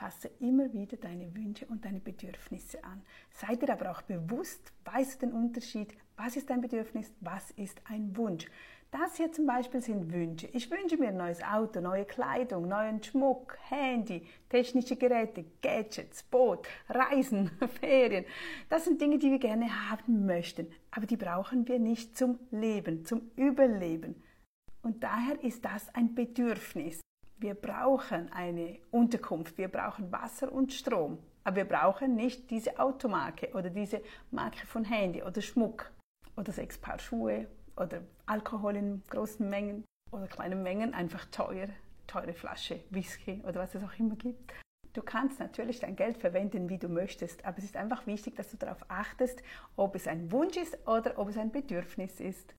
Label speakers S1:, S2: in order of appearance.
S1: Passe immer wieder deine Wünsche und deine Bedürfnisse an. Sei dir aber auch bewusst, weißt den Unterschied, was ist ein Bedürfnis, was ist ein Wunsch. Das hier zum Beispiel sind Wünsche. Ich wünsche mir ein neues Auto, neue Kleidung, neuen Schmuck, Handy, technische Geräte, Gadgets, Boot, Reisen, Ferien. Das sind Dinge, die wir gerne haben möchten, aber die brauchen wir nicht zum Leben, zum Überleben. Und daher ist das ein Bedürfnis. Wir brauchen eine Unterkunft, wir brauchen Wasser und Strom, aber wir brauchen nicht diese Automarke oder diese Marke von Handy oder Schmuck oder sechs Paar Schuhe oder Alkohol in großen Mengen oder kleinen Mengen, einfach teuer, teure Flasche Whisky oder was es auch immer gibt. Du kannst natürlich dein Geld verwenden, wie du möchtest, aber es ist einfach wichtig, dass du darauf achtest, ob es ein Wunsch ist oder ob es ein Bedürfnis ist.